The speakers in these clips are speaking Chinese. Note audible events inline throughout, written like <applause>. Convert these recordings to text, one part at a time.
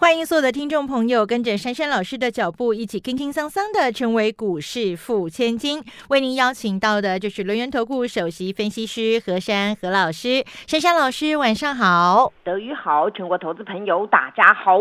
欢迎所有的听众朋友跟着珊珊老师的脚步，一起轻轻桑桑的成为股市富千金。为您邀请到的就是轮源投顾首席分析师何珊何老师。珊珊老师，晚上好。德语好，全国投资朋友大家好。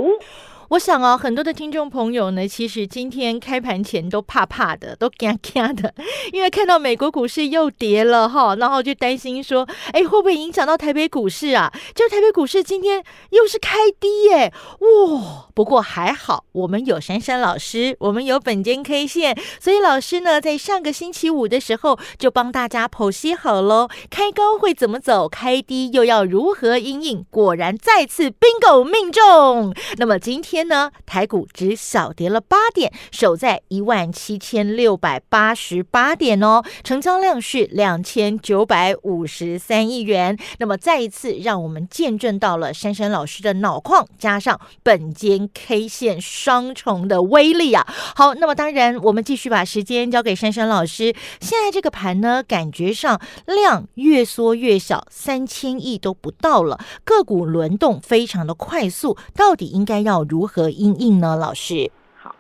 我想哦，很多的听众朋友呢，其实今天开盘前都怕怕的，都惊惊的，<laughs> 因为看到美国股市又跌了哈，然后就担心说，哎，会不会影响到台北股市啊？就台北股市今天又是开低耶，哇！不过还好，我们有珊珊老师，我们有本间 K 线，所以老师呢，在上个星期五的时候就帮大家剖析好喽，开高会怎么走，开低又要如何应应，果然再次 bingo 命中。那么今天。天呢，台股只小跌了八点，守在一万七千六百八十八点哦，成交量是两千九百五十三亿元。那么再一次让我们见证到了珊珊老师的脑矿加上本间 K 线双重的威力啊！好，那么当然我们继续把时间交给珊珊老师。现在这个盘呢，感觉上量越缩越小，三千亿都不到了，个股轮动非常的快速，到底应该要如？应应呢？老师，好，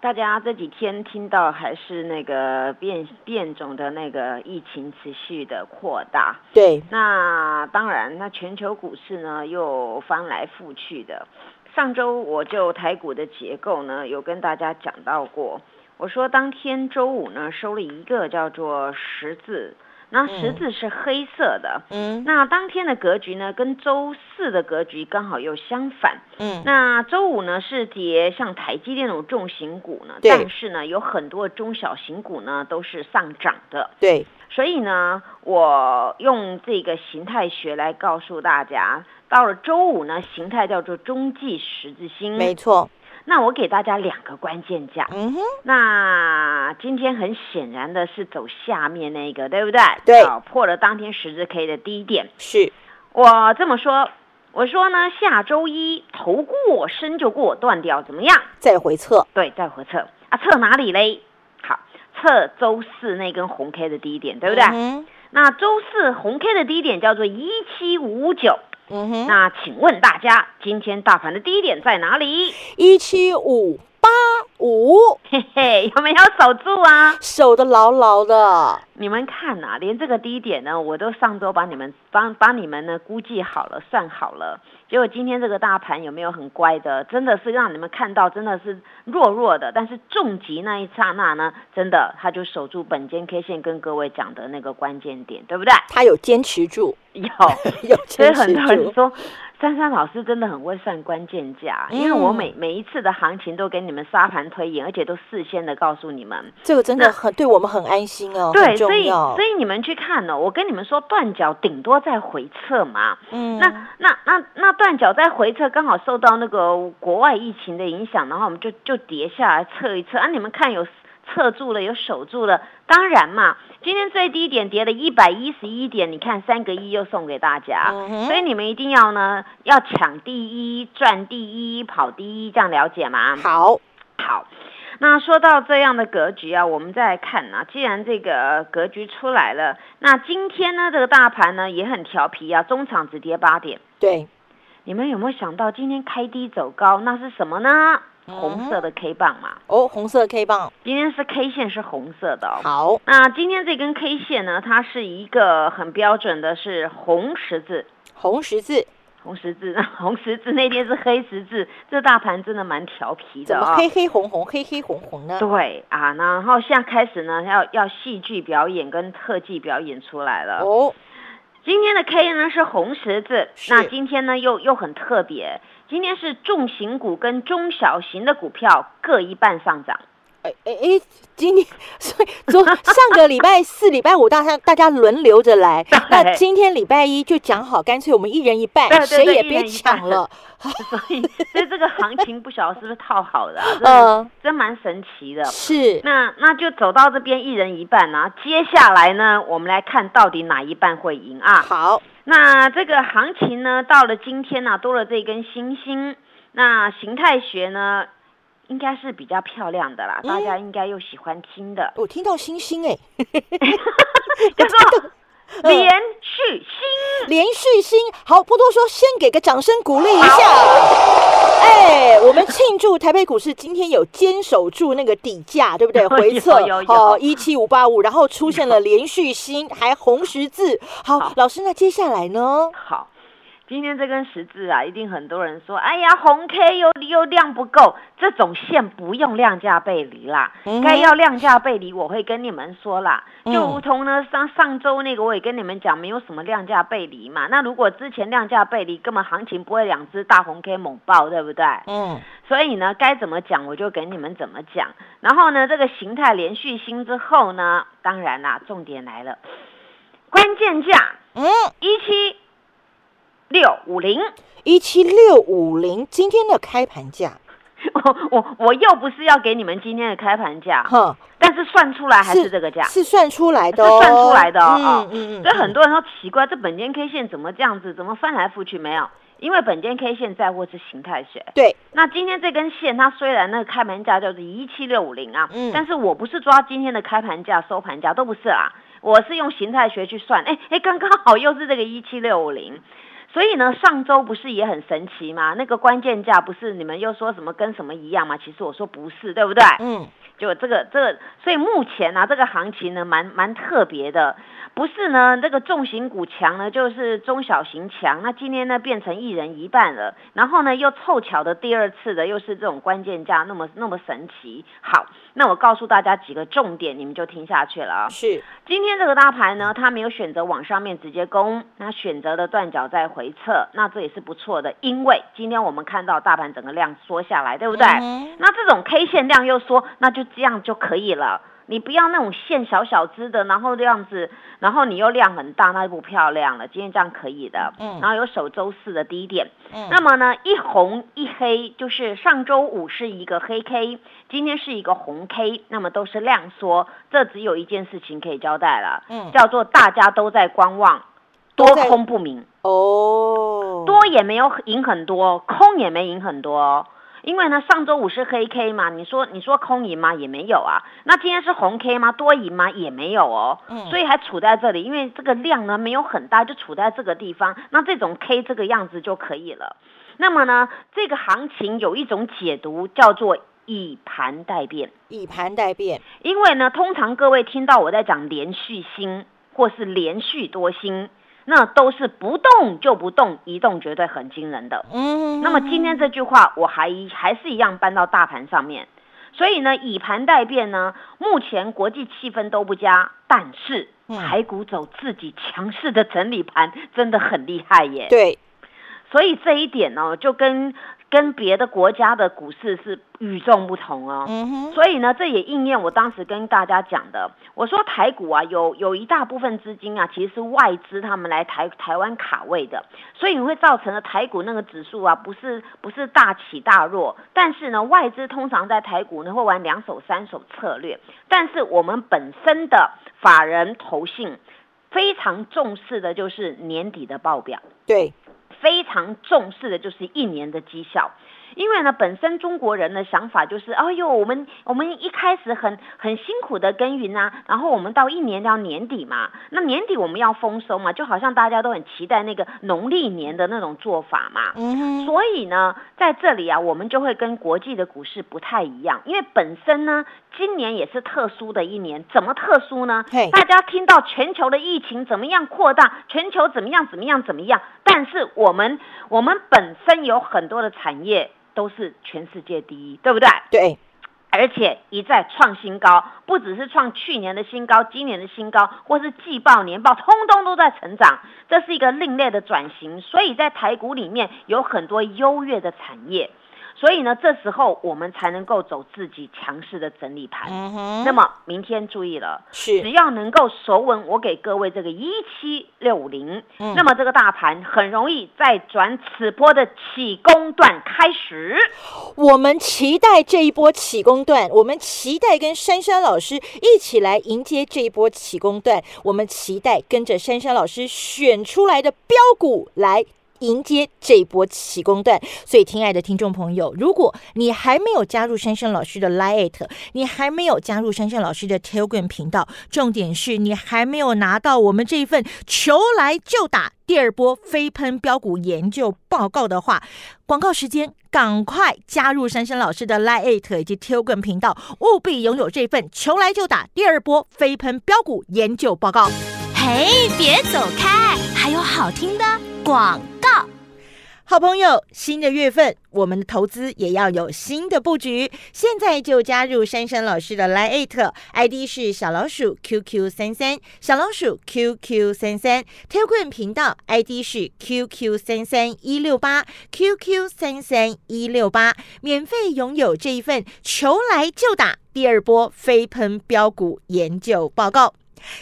大家这几天听到还是那个变变种的那个疫情持续的扩大，对，那当然，那全球股市呢又翻来覆去的。上周我就台股的结构呢有跟大家讲到过，我说当天周五呢收了一个叫做十字。那十字是黑色的，嗯，那当天的格局呢，跟周四的格局刚好又相反，嗯，那周五呢是跌，像台积电那种重型股呢，但是呢有很多中小型股呢都是上涨的，对，所以呢，我用这个形态学来告诉大家，到了周五呢，形态叫做中继十字星，没错。那我给大家两个关键价，嗯哼，那今天很显然的是走下面那个，对不对？对，破了当天十字 K 的低点。是，我这么说，我说呢，下周一头过身就过断掉，怎么样？再回测。对，再回测啊，测哪里嘞？好，测周四那根红 K 的低点，对不对？嗯。那周四红 K 的低点叫做一七五九。嗯哼，那请问大家，今天大盘的低点在哪里？一七五八五，嘿嘿，有没有守住啊？守得牢牢的。你们看呐，连这个低点呢，我都上周帮你们帮帮你们呢估计好了，算好了。结果今天这个大盘有没有很乖的？真的是让你们看到，真的是弱弱的。但是重击那一刹那呢，真的他就守住本间 K 线跟各位讲的那个关键点，对不对？他有坚持住，有 <laughs> 有持住。所以很多人说。珊珊老师真的很会算关键价，因为我每每一次的行情都给你们沙盘推演，而且都事先的告诉你们，这个真的很对我们很安心哦。对，所以所以你们去看呢，我跟你们说断脚顶多在回撤嘛。嗯，那那那那断脚在回撤，刚好受到那个国外疫情的影响，然后我们就就跌下来测一测啊。你们看有。测住了，有守住了，当然嘛，今天最低点跌了一百一十一点，你看三个一又送给大家，所以你们一定要呢，要抢第一，赚第一，跑第一，这样了解吗？好，好，那说到这样的格局啊，我们再来看啊，既然这个格局出来了，那今天呢，这个大盘呢也很调皮啊，中场只跌八点，对，你们有没有想到今天开低走高，那是什么呢？红色的 K 棒嘛，哦，红色 K 棒，今天是 K 线是红色的。好，那今天这根 K 线呢，它是一个很标准的，是红十字，红十字，红十字，红十字那天是黑十字，这大盘真的蛮调皮的啊，黑黑红红，黑黑红红呢？对啊，然后现在开始呢，要要戏剧表演跟特技表演出来了。哦，今天的 K 呢是红十字，那今天呢又又很特别。今天是重型股跟中小型的股票各一半上涨，哎哎哎，今天所以昨上个礼拜四、礼拜五，大家大家轮流着来。<laughs> 那今天礼拜一就讲好，干脆我们一人一半，谁也别抢了。所以，所以这个行情不晓得是不是套好的，<laughs> 嗯，真蛮神奇的。是，那那就走到这边一人一半啊。接下来呢，我们来看到底哪一半会赢啊？好，那这个行情呢，到了今天呢，多了这根星星。那形态学呢？应该是比较漂亮的啦，大家应该又喜欢听的。我听到星星哎，<laughs> 叫做 <laughs> 连续星，连续星。好，不多说，先给个掌声鼓励一下。哎，我们庆祝台北股市今天有坚守住那个底价，对不对？<laughs> 回测哦，一七五八五，然后出现了连续星，还红十字。好，老师，那接下来呢？好。今天这根十字啊，一定很多人说，哎呀，红 K 又又量不够，这种线不用量价背离啦，该要量价背离，我会跟你们说啦。就如同呢，上上周那个我也跟你们讲，没有什么量价背离嘛。那如果之前量价背离，根本行情不会两只大红 K 猛爆，对不对？嗯。所以呢，该怎么讲我就给你们怎么讲。然后呢，这个形态连续新之后呢，当然啦，重点来了，关键价，嗯，一七。六五零。一七六五零，今天的开盘价，<laughs> 我我我又不是要给你们今天的开盘价，哼，但是算出来还是这个价，是算出来的，是算出来的啊，嗯嗯，所以很多人说奇怪，这本间 K 线怎么这样子，怎么翻来覆去没有？因为本间 K 线在或是形态学，对，那今天这根线它虽然那个开盘价就是一七六五零啊，嗯，但是我不是抓今天的开盘价、收盘价都不是啦，我是用形态学去算，哎哎，刚刚好又是这个一七六五零。所以呢，上周不是也很神奇吗？那个关键价不是你们又说什么跟什么一样吗？其实我说不是，对不对？嗯，就这个这个，所以目前呢，这个行情呢，蛮蛮特别的。不是呢，这个重型股强呢，就是中小型强。那今天呢，变成一人一半了。然后呢，又凑巧的第二次的，又是这种关键价，那么那么神奇。好，那我告诉大家几个重点，你们就听下去了啊。是，今天这个大盘呢，它没有选择往上面直接攻，那选择了断脚在回撤，那这也是不错的。因为今天我们看到大盘整个量缩下来，对不对？那这种 K 线量又缩，那就这样就可以了。你不要那种线小小只的，然后这样子，然后你又量很大，那就不漂亮了。今天这样可以的，嗯，然后有首周四的低点，嗯，那么呢，一红一黑，就是上周五是一个黑 K，今天是一个红 K，那么都是量缩，这只有一件事情可以交代了，嗯，叫做大家都在观望，多空不明。哦，多也没有赢很多，空也没赢很多。因为呢，上周五是黑 K 嘛，你说你说空赢吗？也没有啊。那今天是红 K 吗？多赢吗？也没有哦。嗯。所以还处在这里，因为这个量呢没有很大，就处在这个地方。那这种 K 这个样子就可以了。那么呢，这个行情有一种解读叫做以盘代变。以盘代变。因为呢，通常各位听到我在讲连续星或是连续多新。那都是不动就不动，一动绝对很惊人的。嗯，那么今天这句话我还还是一样搬到大盘上面，所以呢，以盘代变呢，目前国际气氛都不佳，但是台股走自己强势的整理盘真的很厉害耶。对，所以这一点呢，就跟。跟别的国家的股市是与众不同哦，所以呢，这也应验我当时跟大家讲的。我说台股啊，有有一大部分资金啊，其实是外资他们来台台湾卡位的，所以你会造成了台股那个指数啊，不是不是大起大落。但是呢，外资通常在台股呢会玩两手三手策略，但是我们本身的法人投信非常重视的就是年底的报表。对。非常重视的就是一年的绩效。因为呢，本身中国人的想法就是，哎呦，我们我们一开始很很辛苦的耕耘啊，然后我们到一年到年底嘛，那年底我们要丰收嘛，就好像大家都很期待那个农历年的那种做法嘛。嗯。所以呢，在这里啊，我们就会跟国际的股市不太一样，因为本身呢，今年也是特殊的一年，怎么特殊呢？大家听到全球的疫情怎么样扩大，全球怎么样怎么样怎么样，但是我们我们本身有很多的产业。都是全世界第一，对不对？对，而且一再创新高，不只是创去年的新高，今年的新高，或是季报、年报，通通都在成长。这是一个另类的转型，所以在台股里面有很多优越的产业。所以呢，这时候我们才能够走自己强势的整理盘。嗯，那么明天注意了，是只要能够守稳我给各位这个一七六五零，嗯那么这个大盘很容易再转此波的起攻段开始。我们期待这一波起攻段，我们期待跟珊珊老师一起来迎接这一波起攻段，我们期待跟着珊珊老师选出来的标股来。迎接这一波起攻段，所以亲爱的听众朋友，如果你还没有加入珊珊老师的 Lite，你还没有加入珊珊老师的 Telegram 频道，重点是你还没有拿到我们这一份求来就打第二波飞喷标股研究报告的话，广告时间，赶快加入珊珊老师的 Lite 以及 Telegram 频道，务必拥有这份求来就打第二波飞喷标股研究报告。嘿，别走开，还有好听的广。好朋友，新的月份，我们的投资也要有新的布局。现在就加入珊珊老师的 Line，ID 是小老鼠 QQ 三三，小老鼠 QQ 三三 t e l g r a m 频道 ID 是 QQ 三三一六八，QQ 三三一六八，免费拥有这一份求来就打第二波飞喷标股研究报告。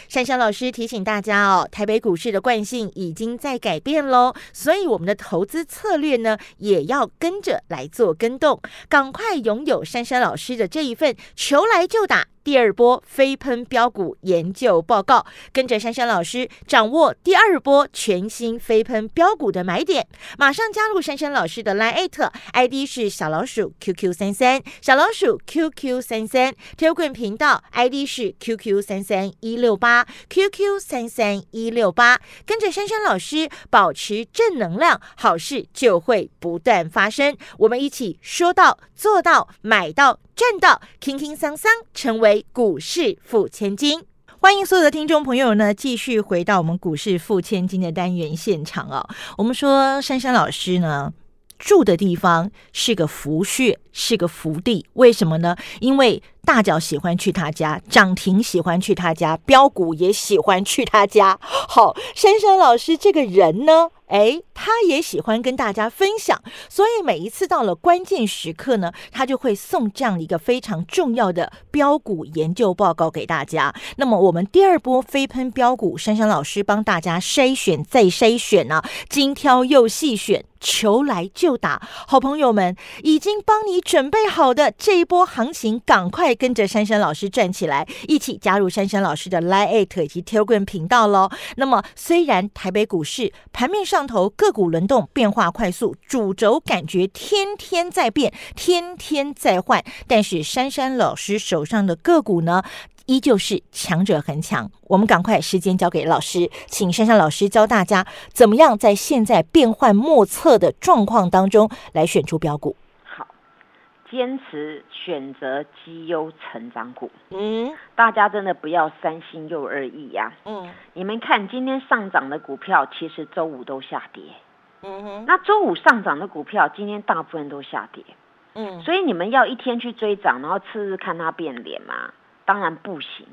珊珊老师提醒大家哦，台北股市的惯性已经在改变喽，所以我们的投资策略呢，也要跟着来做跟动。赶快拥有珊珊老师的这一份求来就打第二波飞喷标股研究报告，跟着珊珊老师掌握第二波全新飞喷标股的买点。马上加入珊珊老师的 Line ID 是小老鼠 QQ 三三，小老鼠 QQ 三三 t e l g r a m 频道 ID 是 QQ 三三一六八 QQ 三三一六八，跟着珊珊老师保持正能量，好事就会不断发生。我们一起说到做到，买到赚到，轻轻桑桑成为股市富千金。欢迎所有的听众朋友呢，继续回到我们股市富千金的单元现场哦。我们说珊珊老师呢。住的地方是个福穴，是个福地。为什么呢？因为大脚喜欢去他家，涨停喜欢去他家，标股也喜欢去他家。好，珊珊老师这个人呢，哎，他也喜欢跟大家分享，所以每一次到了关键时刻呢，他就会送这样一个非常重要的标股研究报告给大家。那么我们第二波飞喷标股，珊珊老师帮大家筛选再筛选呢、精挑又细选。求来就打，好朋友们已经帮你准备好的这一波行情，赶快跟着珊珊老师站起来，一起加入珊珊老师的 Line 以及 Telegram 频道喽。那么，虽然台北股市盘面上头个股轮动变化快速，主轴感觉天天在变，天天在换，但是珊珊老师手上的个股呢？依旧是强者恒强，我们赶快时间交给老师，请珊珊老师教大家怎么样在现在变幻莫测的状况当中来选出标股。好，坚持选择绩优成长股，嗯大家真的不要三心又二意呀、嗯你们看今天上涨的股票，其实周五都下跌。嗯哼那周五上涨的股票，今天大部分都下跌。嗯所以你们要一天去追涨，然后次日看它变脸吗？当然不行。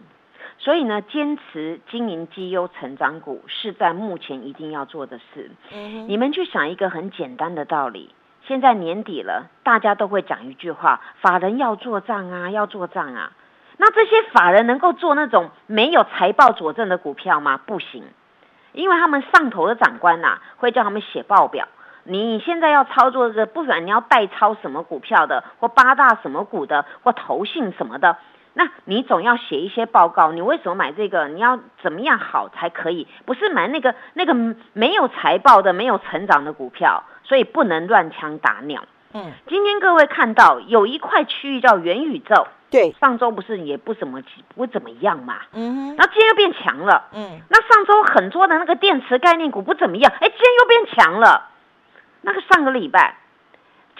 所以呢，坚持经营绩优成长股是在目前一定要做的事。嗯你们去想一个很简单的道理，现在年底了，大家都会讲一句话：法人要做账啊，要做账啊。那这些法人能够做那种没有财报佐证的股票吗？不行，因为他们上头的长官呐、会叫他们写报表。你现在要操作这个，不管你要代抄什么股票的，或八大什么股的，或投信什么的，那你总要写一些报告。你为什么买这个？你要怎么样好才可以？不是买那个那个没有财报的、没有成长的股票，所以不能乱枪打鸟。嗯，今天各位看到有一块区域叫元宇宙，对，上周不是也不怎么不怎么样嘛，嗯哼然后今天又变强了。嗯那上周很多的那个电池概念股不怎么样，哎，今天又变强了。那个上个礼拜，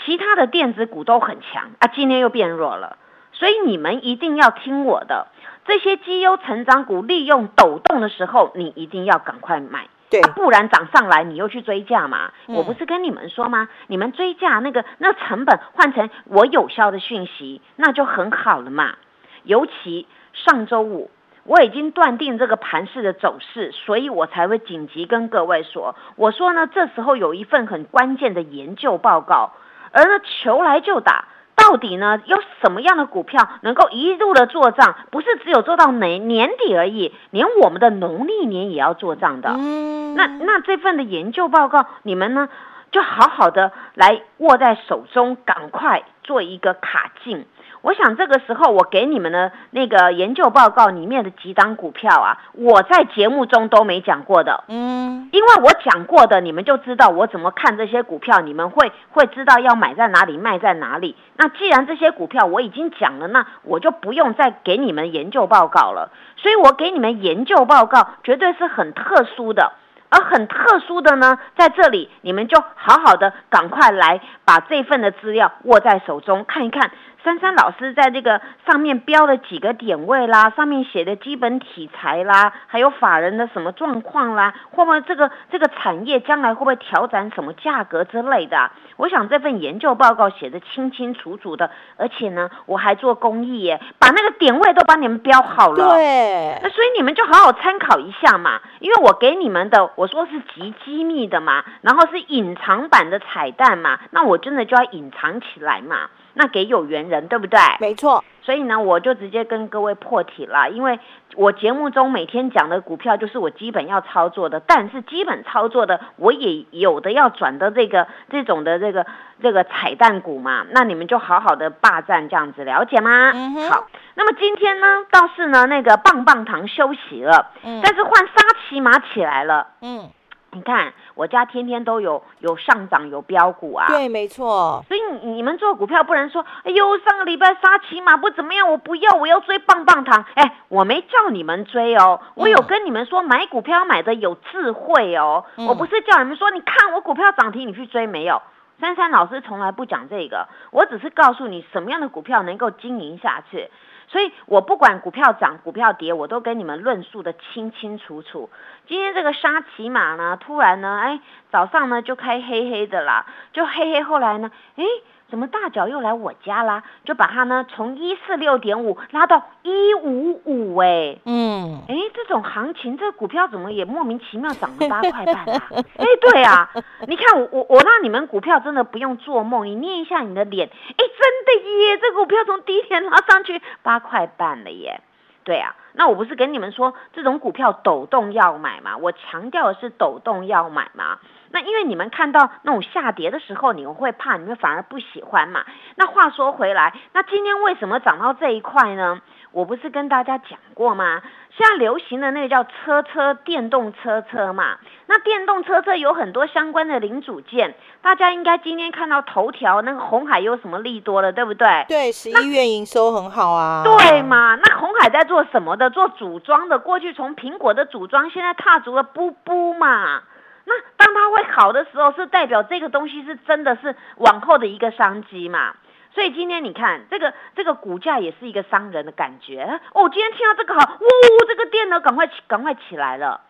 其他的电子股都很强啊，今天又变弱了。所以你们一定要听我的，这些绩优成长股利用抖动的时候，你一定要赶快买。对啊，不然涨上来你又去追价嘛。嗯我不是跟你们说吗？你们追价那个那成本换成我有效的讯息，那就很好了嘛。尤其上周五，我已经断定这个盘势的走势，所以我才会紧急跟各位说，我说呢，这时候有一份很关键的研究报告，而呢求来就打。到底呢有什么样的股票能够一路的做账？不是只有做到年年底而已，连我们的农历年也要做账的。嗯，那那这份的研究报告，你们呢就好好的来握在手中，赶快做一个卡进。我想这个时候我给你们的那个研究报告里面的几档股票啊，我在节目中都没讲过的。嗯，因为我讲过的，你们就知道我怎么看这些股票，你们会会知道要买在哪里，卖在哪里。那既然这些股票我已经讲了，那我就不用再给你们研究报告了。所以我给你们研究报告绝对是很特殊的，而很特殊的呢，在这里你们就好好的赶快来把这份的资料握在手中看一看。珊珊老师在这个上面标了几个点位啦，上面写的基本题材啦，还有法人的什么状况啦，会不会这个这个产业将来会不会调整什么价格之类的？我想这份研究报告写的清清楚楚的，而且呢，我还做公益耶，把那个点位都帮你们标好了。对那，所以你们就好好参考一下嘛，因为我给你们的我说是极机密的嘛，然后是隐藏版的彩蛋嘛，那我真的就要隐藏起来嘛，那给有缘人，对不对？没错，所以呢，我就直接跟各位破题了，因为我节目中每天讲的股票就是我基本要操作的，但是基本操作的我也有的要转的这个这种的这个这个彩蛋股嘛，那你们就好好的霸占这样子，了解吗？嗯哼好，那么今天呢，倒是呢那个棒棒糖休息了，嗯但是换沙琪玛起来了。嗯，你看我家天天都有有上涨有标股啊，对，没错，所以你你们做股票不能说，哎呦，上个礼拜杀起码不怎么样，我不要，我要追棒棒糖。哎，我没叫你们追哦，我有跟你们说买股票买的有智慧哦，嗯我不是叫你们说，你看我股票涨停你去追没有。珊珊老师从来不讲这个，我只是告诉你什么样的股票能够经营下去。所以我不管股票涨、股票跌，我都跟你们论述的清清楚楚。今天这个沙琪玛呢，突然呢，哎，早上呢就开黑黑的啦，就黑黑，后来呢，哎，怎么大脚又来我家啦？就把它呢从一四六点五拉到一五五，哎。嗯，哎，这种行情，这个股票怎么也莫名其妙涨了八块半啊？<laughs> 哎，对啊，你看我我我让你们股票真的不用做梦，你捏一下你的脸，哎，真的耶，这股票从第一天拉上去八块半了耶。对啊，那我不是跟你们说这种股票抖动要买嘛？我强调的是抖动要买嘛。那因为你们看到那种下跌的时候，你们会怕，你们反而不喜欢嘛。那话说回来，那今天为什么涨到这一块呢？我不是跟大家讲过吗？现在流行的那个叫车车电动车车嘛，那电动车车有很多相关的零组件，大家应该今天看到头条那个红海有什么利多了，对不对？对，十一月营收很好啊，对嘛？那红海在做什么的？做组装的。过去从苹果的组装，现在踏足了布布嘛。那当它会好的时候，是代表这个东西是真的是往后的一个商机嘛？所以今天你看这个这个股价也是一个商人的感觉哦。今天听到这个好，呜、这个电呢赶快起赶快起来了。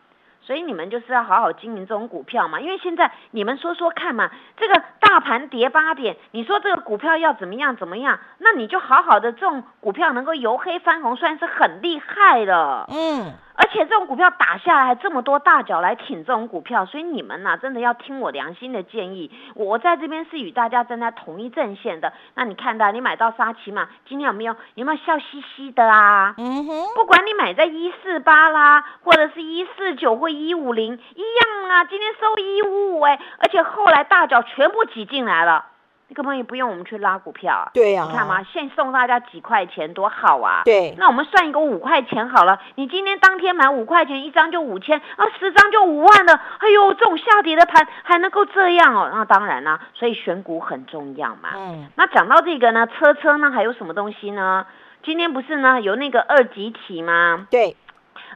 所以你们就是要好好经营这种股票嘛，因为现在你们说说看嘛，这个大盘跌八点，你说这个股票要怎么样怎么样，那你就好好的这种股票能够由黑翻红，算是很厉害了。嗯，而且这种股票打下来还这么多大脚来挺这种股票，所以你们呐、真的要听我良心的建议。我在这边是与大家站在同一阵线的。那你看到你买到沙琪玛，今天有没有有没有笑嘻嘻的啊？嗯哼，不管你买在一四八啦，或者是一四九或一五零，一样啊。今天收一五五哎，而且后来大脚全部挤进来了，你根本也不用我们去拉股票啊。对呀、你看嘛，现送大家几块钱多好啊！对那我们算一个五块钱好了，你今天当天买五块钱一张就五千，啊，十张就五万了。哎呦，这种下跌的盘还能够这样哦？那当然啦、所以选股很重要嘛。嗯，那讲到这个呢，车车呢还有什么东西呢？今天不是呢有那个二级体吗？对，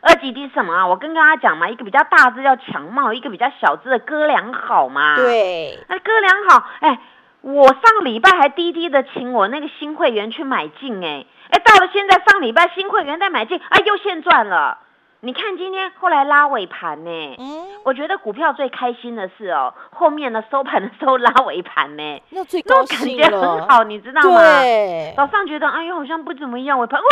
二级体是什么啊？我跟大家讲嘛，一个比较大只叫强茂，一个比较小只的哥良好嘛。。对，那哥良好，哎，我上礼拜还滴滴的请我那个新会员去买进，哎，哎，到了现在上礼拜新会员再买进，哎，又现赚了。你看今天后来拉尾盘呢，嗯，我觉得股票最开心的是哦，后面呢收盘的时候拉尾盘呢，那最那感觉，很好，你知道吗？对，早上觉得哎呦好像不怎么样，尾盘哦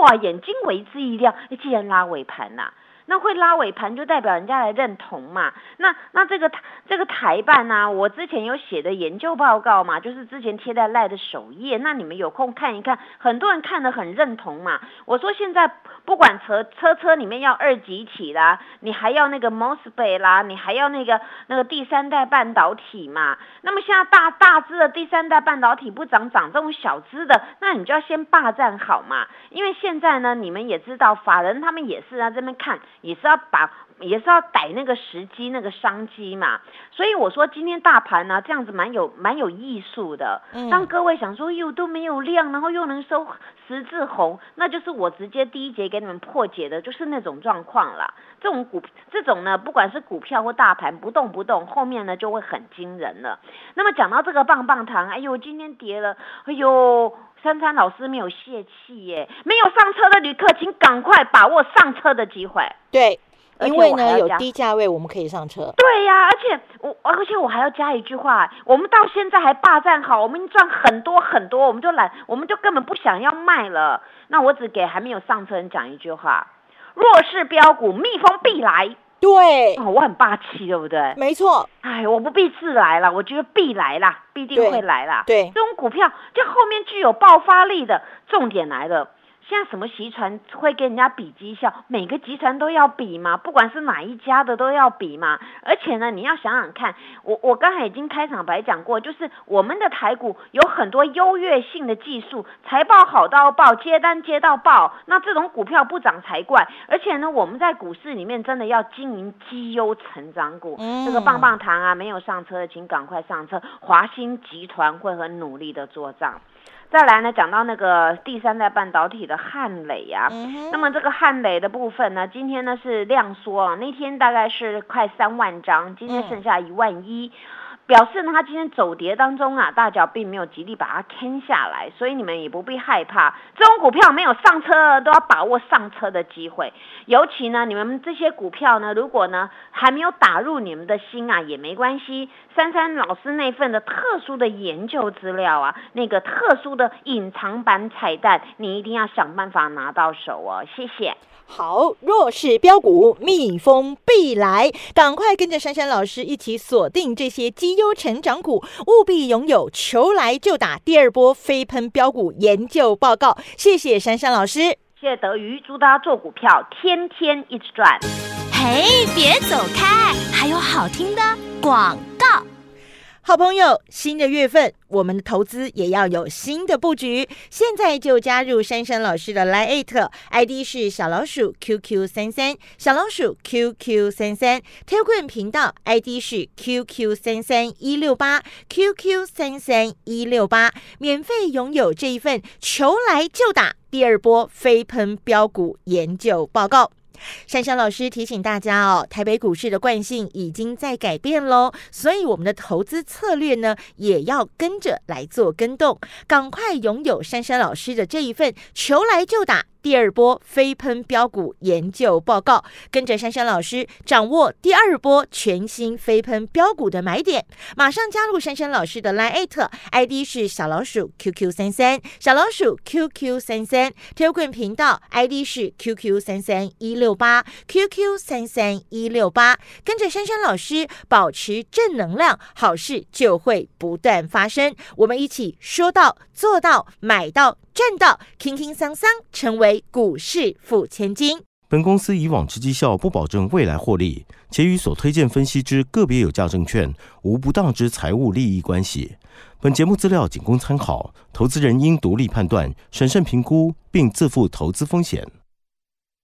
哇眼睛为之一亮，哎竟然拉尾盘呐、那会拉尾盘就代表人家来认同嘛。那那这个这个台办呢，我之前有写的研究报告嘛，就是之前贴在赖的首页，那你们有空看一看，很多人看得很认同嘛。我说现在不管车车车里面要二级体啦，你还要那个 mosfet 啦，你还要那个那个第三代半导体嘛。那么现在大大只的第三代半导体不涨涨这种小只的，那你就要先霸占好嘛。因为现在呢，你们也知道，法人他们也是在这边看，也是要把，也是要逮那个时机、那个商机嘛。所以我说今天大盘呢，这样子蛮有蛮有艺术的，让各位想说哟都没有量，然后又能收十字红，那就是我直接第一节给你们破解的，就是那种状况了。这种股这种呢，不管是股票或大盘不动不动，后面呢就会很惊人了。那么讲到这个棒棒糖，哎呦，今天跌了，哎呦。珊珊老师没有泄气耶，没有上车的旅客，请赶快把握上车的机会。对，因为呢有低价位，我们可以上车。对呀，而且我而且我还要加一句话，我们到现在还霸占好，我们赚很多很多，我们就懒，我们就根本不想要卖了。那我只给还没有上车人讲一句话：弱势标股，蜜蜂必来。对，我很霸气，对不对？没错。哎，我不必自来了，我觉得必来啦，必定会来啦。对，这种股票就后面具有爆发力的，重点来了。现在什么集团会跟人家比绩效？每个集团都要比嘛，不管是哪一家的都要比嘛。而且呢，你要想想看，我我刚才已经开场白讲过，就是我们的台股有很多优越性的技术，财报好到爆，接单接到爆，那这种股票不涨才怪。而且呢，我们在股市里面真的要经营绩优成长股，这个棒棒糖啊，没有上车的请赶快上车。华兴集团会很努力的做账。再来呢，讲到那个第三代半导体的汉磊呀，那么这个汉磊的部分呢，今天呢是量缩啊，那天大概是快三万张，今天剩下一万一。表示呢，它今天走跌当中啊，大脚并没有极力把它坑下来，所以你们也不必害怕。这种股票没有上车，都要把握上车的机会。尤其呢，你们这些股票呢，如果呢还没有打入你们的心啊，也没关系。珊珊老师那份的特殊的研究资料啊，那个特殊的隐藏版彩蛋，你一定要想办法拿到手哦。谢谢。好，弱势标股，蜜蜂必来，赶快跟着珊珊老师一起锁定这些绩优成长股，务必拥有求来就打第二波飞喷标股研究报告。谢谢珊珊老师，谢谢德瑜，祝大家做股票天天一直赚。嘿，别走开，还有好听的广告。好朋友，新的月份，我们的投资也要有新的布局。现在就加入珊珊老师的 Line，ID 是小老鼠 QQ 三三，小老鼠 QQ 三三 t e l g r a m 频道 ID 是 QQ 三三一六八，QQ 三三一六八，免费拥有这一份求来就打第二波飞喷标股研究报告。珊珊老师提醒大家哦，台北股市的惯性已经在改变喽，所以我们的投资策略呢，也要跟着来做跟动，赶快拥有珊珊老师的这一份求来就打。第二波飞喷标股研究报告，跟着珊珊老师掌握第二波全新飞喷标股的买点，马上加入珊珊老师的 Line ID 是小老鼠 QQ 三三，小老鼠 QQ 三三 t e l g r a m 频道 ID 是 QQ 三三一六八 QQ 三三一六八，跟着珊珊老师保持正能量，好事就会不断发生。我们一起说到做到，买到。赚到，轻轻桑桑成为股市富千金。本公司以往之绩效不保证未来获利，且与所推荐分析之个别有价证券无不当之财务利益关系。本节目资料仅供参考，投资人应独立判断、审慎评估，并自负投资风险。